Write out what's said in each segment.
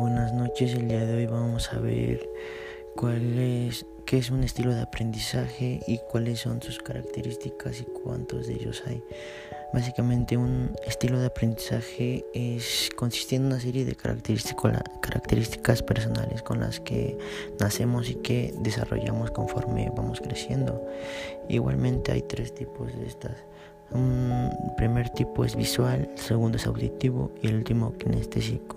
Buenas noches, el día de hoy vamos a ver cuál es, qué es un estilo de aprendizaje y cuáles son sus características y cuántos de ellos hay. Básicamente un estilo de aprendizaje es, consiste en una serie de características personales con las que nacemos y que desarrollamos conforme vamos creciendo. Igualmente hay tres tipos de estas. Un primer tipo es visual, el segundo es auditivo y el último kinestésico.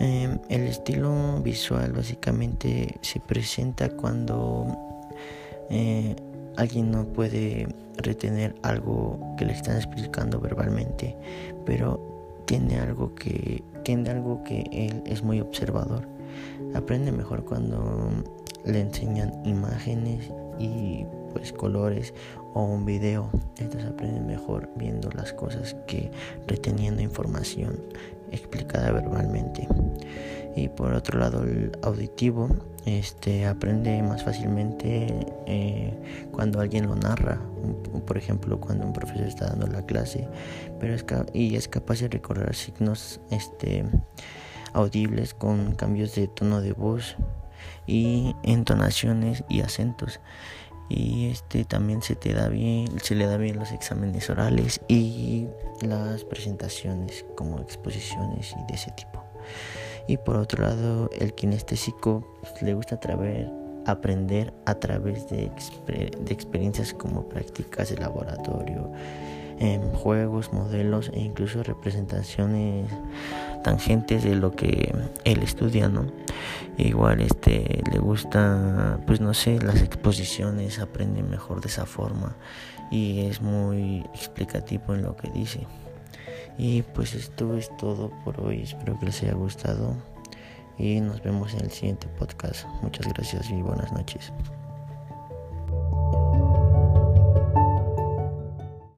Em, el estilo visual básicamente se presenta cuando eh, alguien no puede retener algo que le están explicando verbalmente, pero tiene algo que tiene algo que él es muy observador. Aprende mejor cuando le enseñan imágenes y pues colores o un video. Estos aprenden mejor viendo las cosas que reteniendo información explicada verbalmente. Y por otro lado el auditivo este aprende más fácilmente eh, cuando alguien lo narra, por ejemplo cuando un profesor está dando la clase, pero es y es capaz de recordar signos este audibles con cambios de tono de voz y entonaciones y acentos y este también se te da bien se le da bien los exámenes orales y las presentaciones como exposiciones y de ese tipo. Y por otro lado el kinestésico pues, le gusta aprender a través de, de experiencias como prácticas de laboratorio en juegos, modelos e incluso representaciones tangentes de lo que él estudia, ¿no? Igual este le gusta, pues no sé, las exposiciones, aprende mejor de esa forma y es muy explicativo en lo que dice. Y pues esto es todo por hoy, espero que les haya gustado y nos vemos en el siguiente podcast. Muchas gracias y buenas noches.